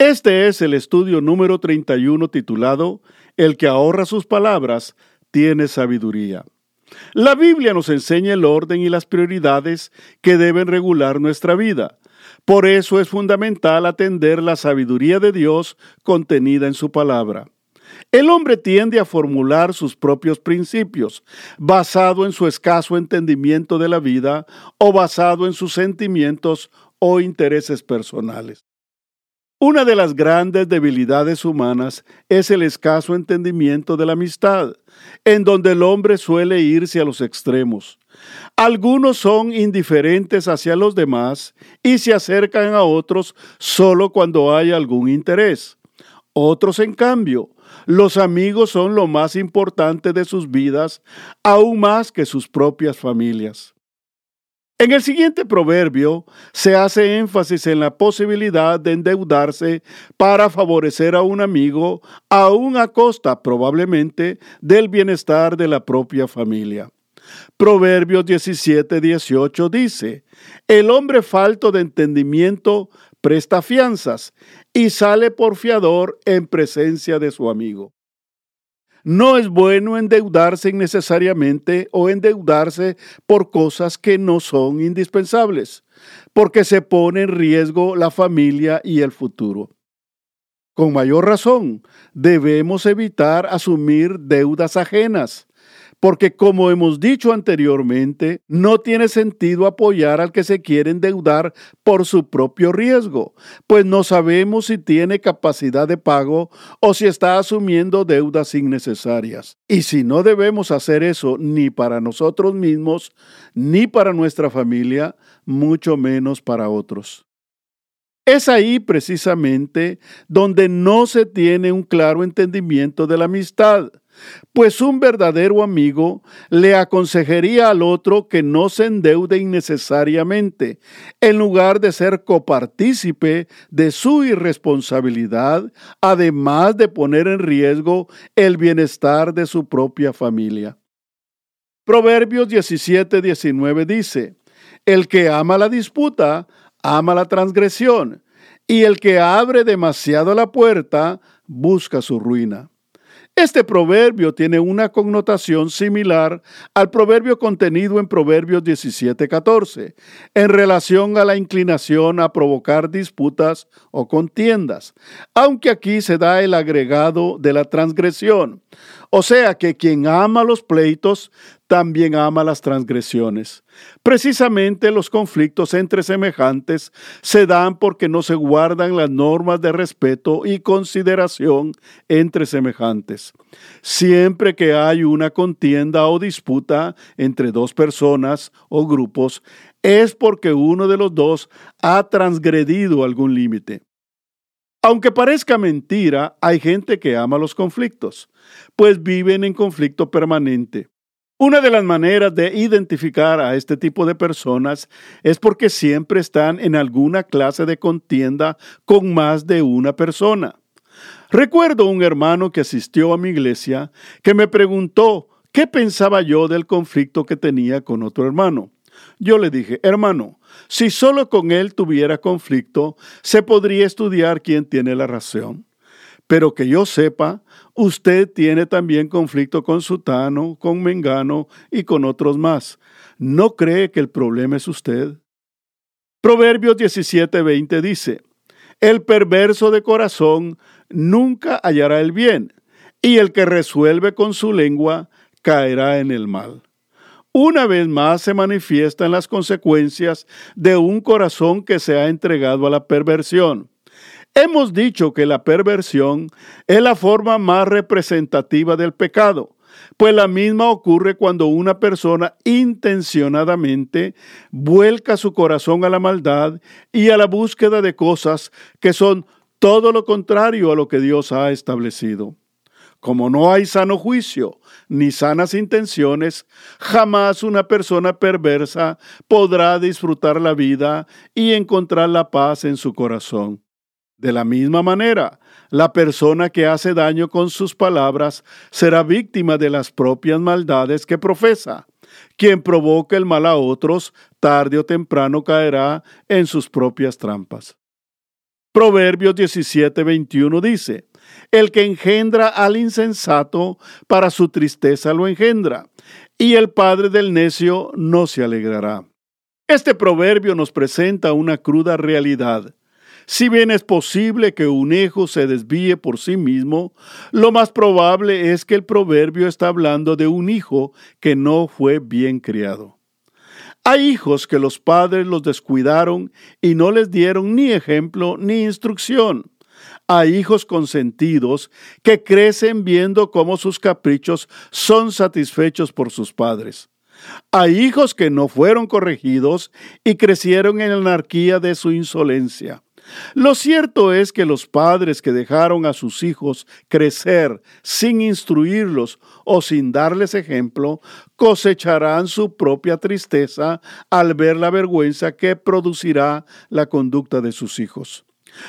Este es el estudio número 31 titulado El que ahorra sus palabras tiene sabiduría. La Biblia nos enseña el orden y las prioridades que deben regular nuestra vida. Por eso es fundamental atender la sabiduría de Dios contenida en su palabra. El hombre tiende a formular sus propios principios, basado en su escaso entendimiento de la vida o basado en sus sentimientos o intereses personales. Una de las grandes debilidades humanas es el escaso entendimiento de la amistad, en donde el hombre suele irse a los extremos. Algunos son indiferentes hacia los demás y se acercan a otros solo cuando hay algún interés. Otros, en cambio, los amigos son lo más importante de sus vidas, aún más que sus propias familias. En el siguiente proverbio se hace énfasis en la posibilidad de endeudarse para favorecer a un amigo, aún a costa probablemente del bienestar de la propia familia. Proverbios 17, 18 dice, El hombre falto de entendimiento presta fianzas y sale por fiador en presencia de su amigo. No es bueno endeudarse innecesariamente o endeudarse por cosas que no son indispensables, porque se pone en riesgo la familia y el futuro. Con mayor razón, debemos evitar asumir deudas ajenas, porque como hemos dicho anteriormente, no tiene sentido apoyar al que se quiere endeudar por su propio riesgo, pues no sabemos si tiene capacidad de pago o si está asumiendo deudas innecesarias. Y si no debemos hacer eso ni para nosotros mismos, ni para nuestra familia, mucho menos para otros. Es ahí precisamente donde no se tiene un claro entendimiento de la amistad pues un verdadero amigo le aconsejaría al otro que no se endeude innecesariamente, en lugar de ser copartícipe de su irresponsabilidad, además de poner en riesgo el bienestar de su propia familia. Proverbios 17, 19 dice, El que ama la disputa, ama la transgresión, y el que abre demasiado la puerta, busca su ruina. Este proverbio tiene una connotación similar al proverbio contenido en Proverbios 17:14, en relación a la inclinación a provocar disputas o contiendas, aunque aquí se da el agregado de la transgresión. O sea que quien ama los pleitos también ama las transgresiones. Precisamente los conflictos entre semejantes se dan porque no se guardan las normas de respeto y consideración entre semejantes. Siempre que hay una contienda o disputa entre dos personas o grupos, es porque uno de los dos ha transgredido algún límite. Aunque parezca mentira, hay gente que ama los conflictos, pues viven en conflicto permanente. Una de las maneras de identificar a este tipo de personas es porque siempre están en alguna clase de contienda con más de una persona. Recuerdo un hermano que asistió a mi iglesia que me preguntó qué pensaba yo del conflicto que tenía con otro hermano. Yo le dije, hermano, si solo con él tuviera conflicto, se podría estudiar quién tiene la razón. Pero que yo sepa, usted tiene también conflicto con Sutano, con Mengano y con otros más. ¿No cree que el problema es usted? Proverbios 17:20 dice, El perverso de corazón nunca hallará el bien, y el que resuelve con su lengua caerá en el mal. Una vez más se manifiestan las consecuencias de un corazón que se ha entregado a la perversión. Hemos dicho que la perversión es la forma más representativa del pecado, pues la misma ocurre cuando una persona intencionadamente vuelca su corazón a la maldad y a la búsqueda de cosas que son todo lo contrario a lo que Dios ha establecido. Como no hay sano juicio ni sanas intenciones, jamás una persona perversa podrá disfrutar la vida y encontrar la paz en su corazón. De la misma manera, la persona que hace daño con sus palabras será víctima de las propias maldades que profesa. Quien provoca el mal a otros, tarde o temprano caerá en sus propias trampas. Proverbios 17:21 dice, El que engendra al insensato, para su tristeza lo engendra, y el padre del necio no se alegrará. Este proverbio nos presenta una cruda realidad. Si bien es posible que un hijo se desvíe por sí mismo, lo más probable es que el proverbio está hablando de un hijo que no fue bien criado. Hay hijos que los padres los descuidaron y no les dieron ni ejemplo ni instrucción. Hay hijos consentidos que crecen viendo cómo sus caprichos son satisfechos por sus padres. Hay hijos que no fueron corregidos y crecieron en la anarquía de su insolencia. Lo cierto es que los padres que dejaron a sus hijos crecer sin instruirlos o sin darles ejemplo, cosecharán su propia tristeza al ver la vergüenza que producirá la conducta de sus hijos.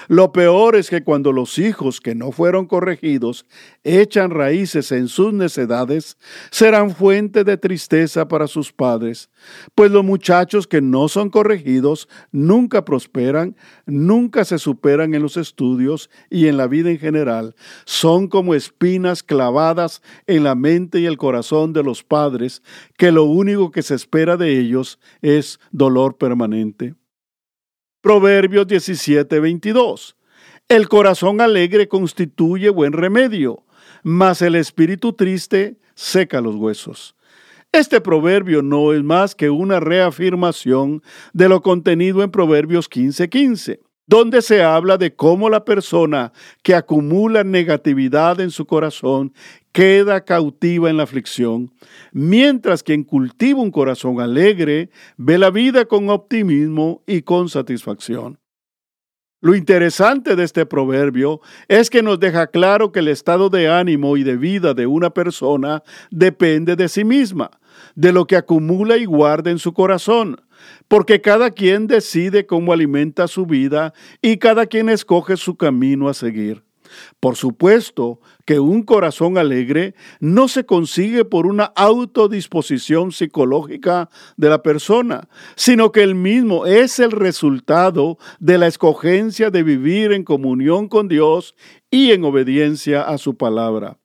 Lo peor es que cuando los hijos que no fueron corregidos echan raíces en sus necedades, serán fuente de tristeza para sus padres, pues los muchachos que no son corregidos nunca prosperan, nunca se superan en los estudios y en la vida en general, son como espinas clavadas en la mente y el corazón de los padres, que lo único que se espera de ellos es dolor permanente. Proverbios 17, 22. El corazón alegre constituye buen remedio, mas el espíritu triste seca los huesos. Este proverbio no es más que una reafirmación de lo contenido en Proverbios 15:15. 15 donde se habla de cómo la persona que acumula negatividad en su corazón queda cautiva en la aflicción, mientras quien cultiva un corazón alegre ve la vida con optimismo y con satisfacción. Lo interesante de este proverbio es que nos deja claro que el estado de ánimo y de vida de una persona depende de sí misma, de lo que acumula y guarda en su corazón, porque cada quien decide cómo alimenta su vida y cada quien escoge su camino a seguir. Por supuesto que un corazón alegre no se consigue por una autodisposición psicológica de la persona, sino que el mismo es el resultado de la escogencia de vivir en comunión con Dios y en obediencia a su palabra.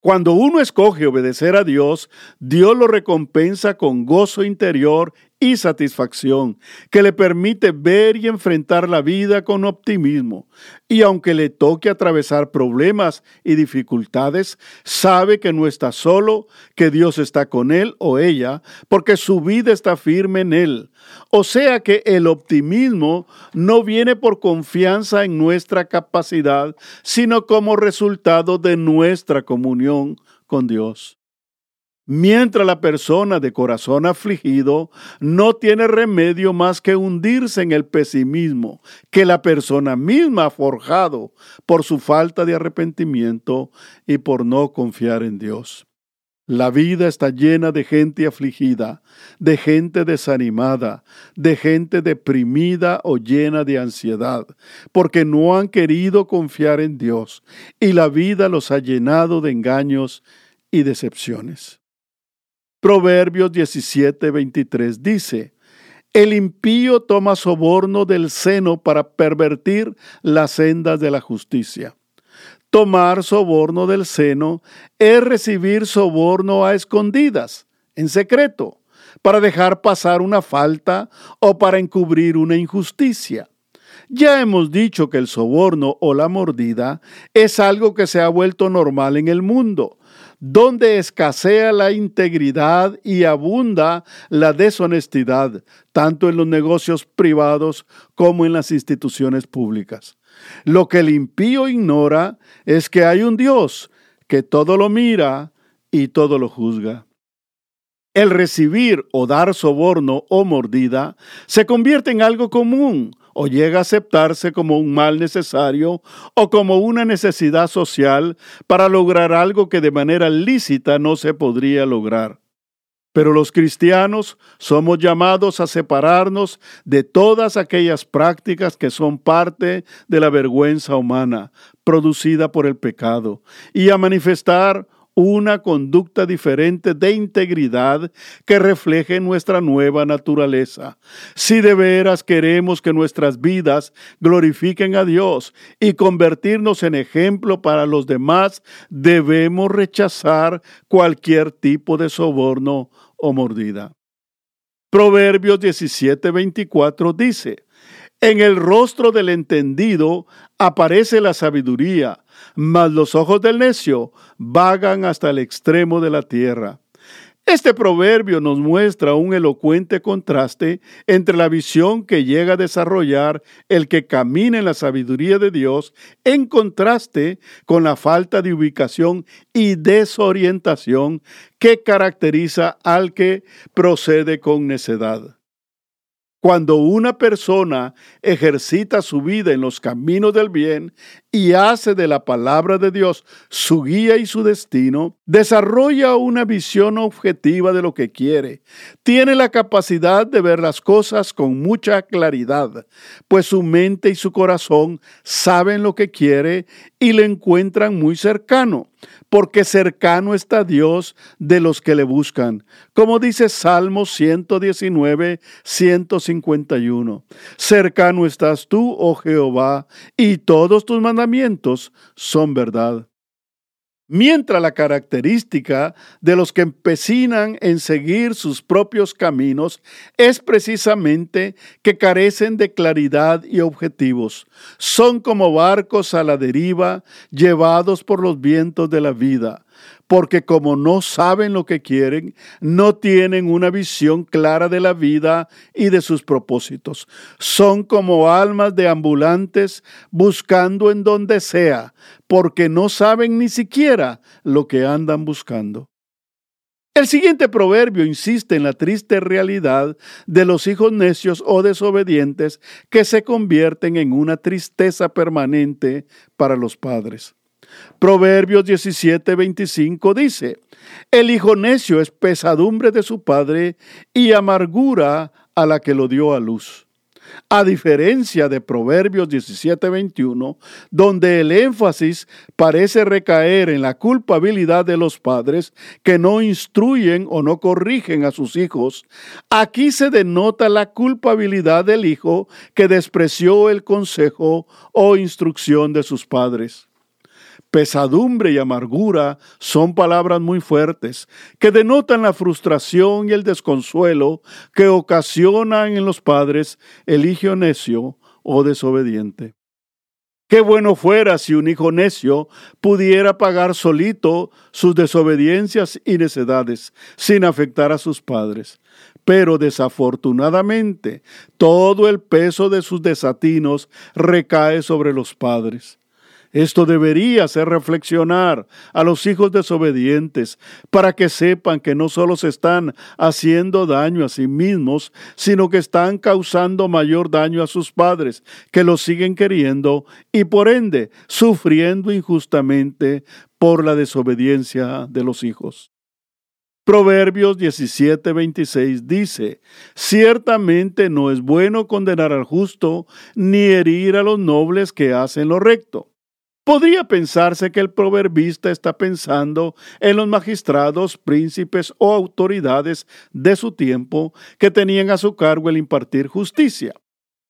Cuando uno escoge obedecer a Dios, Dios lo recompensa con gozo interior y satisfacción, que le permite ver y enfrentar la vida con optimismo. Y aunque le toque atravesar problemas y dificultades, sabe que no está solo, que Dios está con él o ella, porque su vida está firme en él. O sea que el optimismo no viene por confianza en nuestra capacidad, sino como resultado de nuestra comunión con Dios mientras la persona de corazón afligido no tiene remedio más que hundirse en el pesimismo que la persona misma ha forjado por su falta de arrepentimiento y por no confiar en Dios. La vida está llena de gente afligida, de gente desanimada, de gente deprimida o llena de ansiedad, porque no han querido confiar en Dios y la vida los ha llenado de engaños y decepciones. Proverbios 17, 23 dice, el impío toma soborno del seno para pervertir las sendas de la justicia. Tomar soborno del seno es recibir soborno a escondidas, en secreto, para dejar pasar una falta o para encubrir una injusticia. Ya hemos dicho que el soborno o la mordida es algo que se ha vuelto normal en el mundo, donde escasea la integridad y abunda la deshonestidad, tanto en los negocios privados como en las instituciones públicas. Lo que el impío ignora es que hay un Dios que todo lo mira y todo lo juzga. El recibir o dar soborno o mordida se convierte en algo común, o llega a aceptarse como un mal necesario o como una necesidad social para lograr algo que de manera lícita no se podría lograr. Pero los cristianos somos llamados a separarnos de todas aquellas prácticas que son parte de la vergüenza humana producida por el pecado y a manifestar una conducta diferente de integridad que refleje nuestra nueva naturaleza. Si de veras queremos que nuestras vidas glorifiquen a Dios y convertirnos en ejemplo para los demás, debemos rechazar cualquier tipo de soborno o mordida. Proverbios 17:24 dice, en el rostro del entendido aparece la sabiduría, mas los ojos del necio vagan hasta el extremo de la tierra. Este proverbio nos muestra un elocuente contraste entre la visión que llega a desarrollar el que camina en la sabiduría de Dios en contraste con la falta de ubicación y desorientación que caracteriza al que procede con necedad. Cuando una persona ejercita su vida en los caminos del bien y hace de la palabra de Dios su guía y su destino, desarrolla una visión objetiva de lo que quiere. Tiene la capacidad de ver las cosas con mucha claridad, pues su mente y su corazón saben lo que quiere y le encuentran muy cercano porque cercano está Dios de los que le buscan. Como dice Salmo 119, 151. Cercano estás tú, oh Jehová, y todos tus mandamientos son verdad mientras la característica de los que empecinan en seguir sus propios caminos es precisamente que carecen de claridad y objetivos. Son como barcos a la deriva llevados por los vientos de la vida porque como no saben lo que quieren, no tienen una visión clara de la vida y de sus propósitos. Son como almas de ambulantes buscando en donde sea, porque no saben ni siquiera lo que andan buscando. El siguiente proverbio insiste en la triste realidad de los hijos necios o desobedientes que se convierten en una tristeza permanente para los padres. Proverbios 17, 25 dice, El hijo necio es pesadumbre de su padre y amargura a la que lo dio a luz. A diferencia de Proverbios 17:21, donde el énfasis parece recaer en la culpabilidad de los padres que no instruyen o no corrigen a sus hijos, aquí se denota la culpabilidad del hijo que despreció el consejo o instrucción de sus padres. Pesadumbre y amargura son palabras muy fuertes que denotan la frustración y el desconsuelo que ocasionan en los padres el hijo necio o desobediente. Qué bueno fuera si un hijo necio pudiera pagar solito sus desobediencias y necedades sin afectar a sus padres. Pero desafortunadamente todo el peso de sus desatinos recae sobre los padres. Esto debería hacer reflexionar a los hijos desobedientes para que sepan que no solo se están haciendo daño a sí mismos, sino que están causando mayor daño a sus padres, que los siguen queriendo y por ende sufriendo injustamente por la desobediencia de los hijos. Proverbios 17:26 dice, Ciertamente no es bueno condenar al justo, ni herir a los nobles que hacen lo recto. Podría pensarse que el proverbista está pensando en los magistrados, príncipes o autoridades de su tiempo que tenían a su cargo el impartir justicia.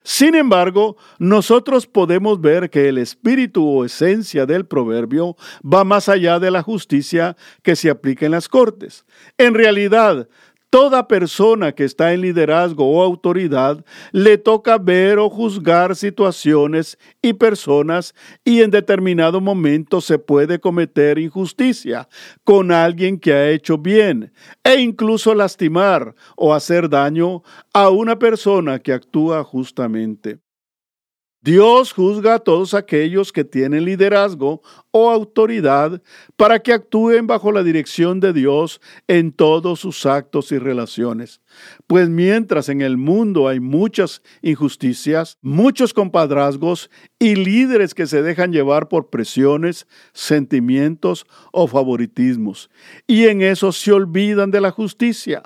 Sin embargo, nosotros podemos ver que el espíritu o esencia del proverbio va más allá de la justicia que se aplica en las cortes. En realidad, Toda persona que está en liderazgo o autoridad le toca ver o juzgar situaciones y personas y en determinado momento se puede cometer injusticia con alguien que ha hecho bien e incluso lastimar o hacer daño a una persona que actúa justamente. Dios juzga a todos aquellos que tienen liderazgo o autoridad para que actúen bajo la dirección de Dios en todos sus actos y relaciones. Pues mientras en el mundo hay muchas injusticias, muchos compadrazgos y líderes que se dejan llevar por presiones, sentimientos o favoritismos, y en eso se olvidan de la justicia.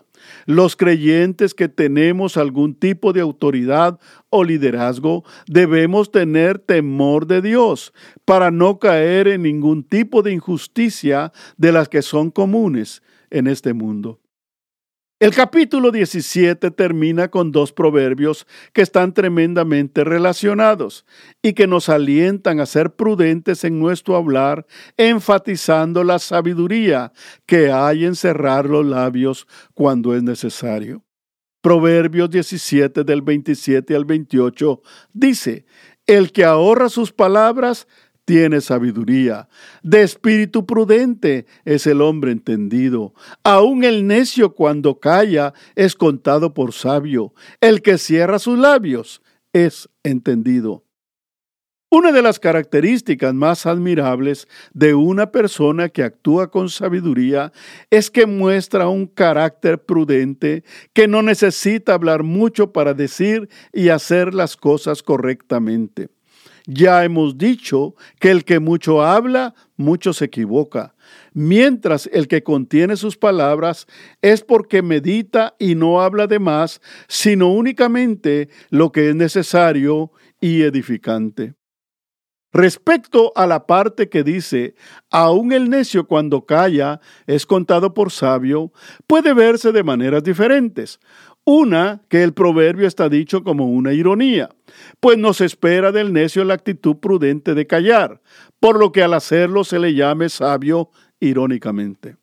Los creyentes que tenemos algún tipo de autoridad o liderazgo debemos tener temor de Dios para no caer en ningún tipo de injusticia de las que son comunes en este mundo. El capítulo 17 termina con dos proverbios que están tremendamente relacionados y que nos alientan a ser prudentes en nuestro hablar, enfatizando la sabiduría que hay en cerrar los labios cuando es necesario. Proverbios 17 del 27 al 28 dice, El que ahorra sus palabras tiene sabiduría. De espíritu prudente es el hombre entendido. Aun el necio cuando calla es contado por sabio. El que cierra sus labios es entendido. Una de las características más admirables de una persona que actúa con sabiduría es que muestra un carácter prudente que no necesita hablar mucho para decir y hacer las cosas correctamente. Ya hemos dicho que el que mucho habla, mucho se equivoca, mientras el que contiene sus palabras es porque medita y no habla de más, sino únicamente lo que es necesario y edificante. Respecto a la parte que dice, aun el necio cuando calla es contado por sabio, puede verse de maneras diferentes. Una, que el proverbio está dicho como una ironía, pues no se espera del necio la actitud prudente de callar, por lo que al hacerlo se le llame sabio irónicamente.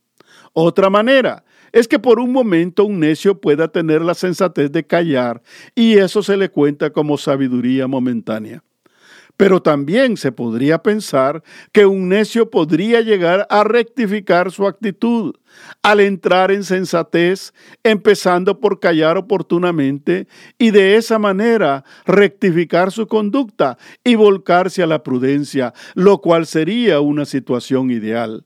Otra manera es que por un momento un necio pueda tener la sensatez de callar y eso se le cuenta como sabiduría momentánea. Pero también se podría pensar que un necio podría llegar a rectificar su actitud al entrar en sensatez, empezando por callar oportunamente y de esa manera rectificar su conducta y volcarse a la prudencia, lo cual sería una situación ideal.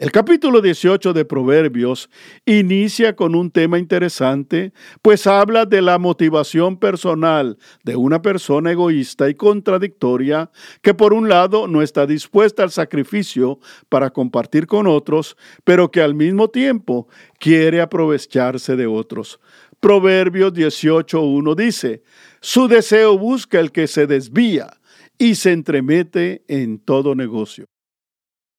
El capítulo 18 de Proverbios inicia con un tema interesante, pues habla de la motivación personal de una persona egoísta y contradictoria que por un lado no está dispuesta al sacrificio para compartir con otros, pero que al mismo tiempo quiere aprovecharse de otros. Proverbios 18.1 dice, su deseo busca el que se desvía y se entremete en todo negocio.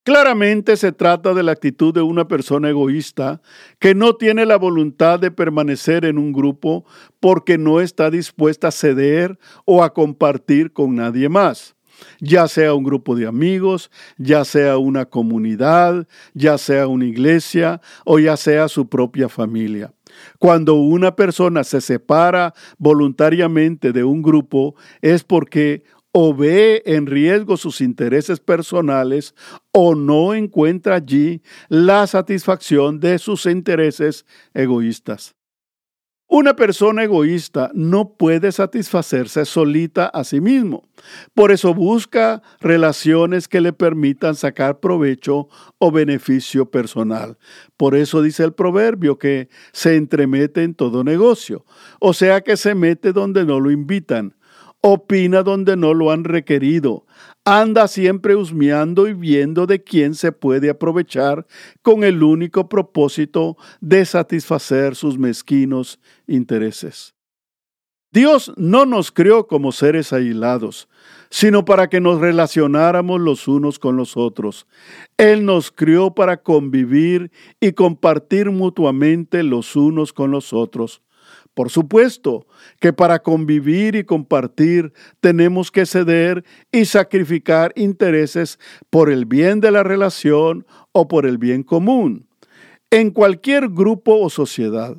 Claramente se trata de la actitud de una persona egoísta que no tiene la voluntad de permanecer en un grupo porque no está dispuesta a ceder o a compartir con nadie más ya sea un grupo de amigos, ya sea una comunidad, ya sea una iglesia o ya sea su propia familia. Cuando una persona se separa voluntariamente de un grupo es porque o ve en riesgo sus intereses personales o no encuentra allí la satisfacción de sus intereses egoístas. Una persona egoísta no puede satisfacerse solita a sí mismo. Por eso busca relaciones que le permitan sacar provecho o beneficio personal. Por eso dice el proverbio que se entremete en todo negocio, o sea que se mete donde no lo invitan opina donde no lo han requerido, anda siempre husmeando y viendo de quién se puede aprovechar con el único propósito de satisfacer sus mezquinos intereses. Dios no nos creó como seres aislados, sino para que nos relacionáramos los unos con los otros. Él nos crió para convivir y compartir mutuamente los unos con los otros. Por supuesto que para convivir y compartir tenemos que ceder y sacrificar intereses por el bien de la relación o por el bien común, en cualquier grupo o sociedad.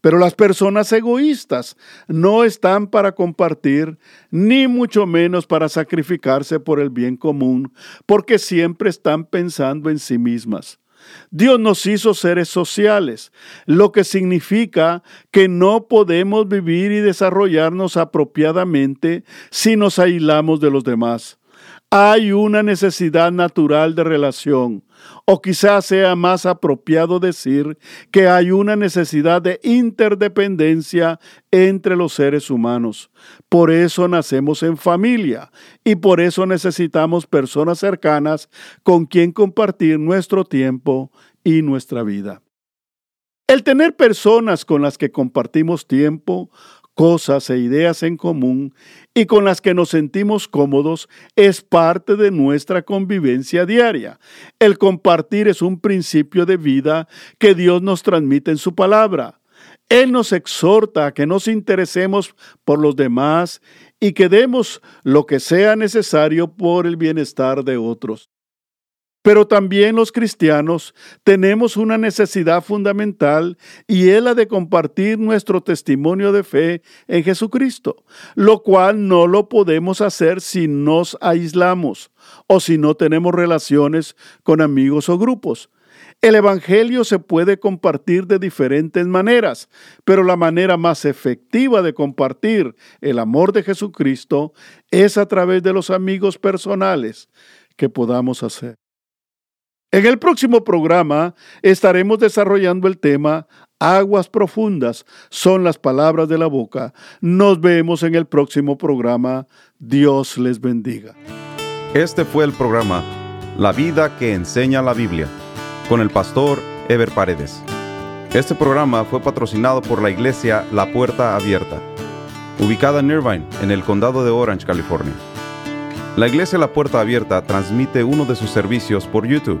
Pero las personas egoístas no están para compartir, ni mucho menos para sacrificarse por el bien común, porque siempre están pensando en sí mismas. Dios nos hizo seres sociales, lo que significa que no podemos vivir y desarrollarnos apropiadamente si nos aislamos de los demás. Hay una necesidad natural de relación, o quizás sea más apropiado decir que hay una necesidad de interdependencia entre los seres humanos. Por eso nacemos en familia y por eso necesitamos personas cercanas con quien compartir nuestro tiempo y nuestra vida. El tener personas con las que compartimos tiempo, cosas e ideas en común y con las que nos sentimos cómodos es parte de nuestra convivencia diaria. El compartir es un principio de vida que Dios nos transmite en su palabra. Él nos exhorta a que nos interesemos por los demás y que demos lo que sea necesario por el bienestar de otros. Pero también los cristianos tenemos una necesidad fundamental y es la de compartir nuestro testimonio de fe en Jesucristo, lo cual no lo podemos hacer si nos aislamos o si no tenemos relaciones con amigos o grupos. El Evangelio se puede compartir de diferentes maneras, pero la manera más efectiva de compartir el amor de Jesucristo es a través de los amigos personales que podamos hacer. En el próximo programa estaremos desarrollando el tema Aguas profundas son las palabras de la boca. Nos vemos en el próximo programa. Dios les bendiga. Este fue el programa La vida que enseña la Biblia con el pastor Ever Paredes. Este programa fue patrocinado por la iglesia La Puerta Abierta, ubicada en Irvine, en el condado de Orange, California. La iglesia La Puerta Abierta transmite uno de sus servicios por YouTube.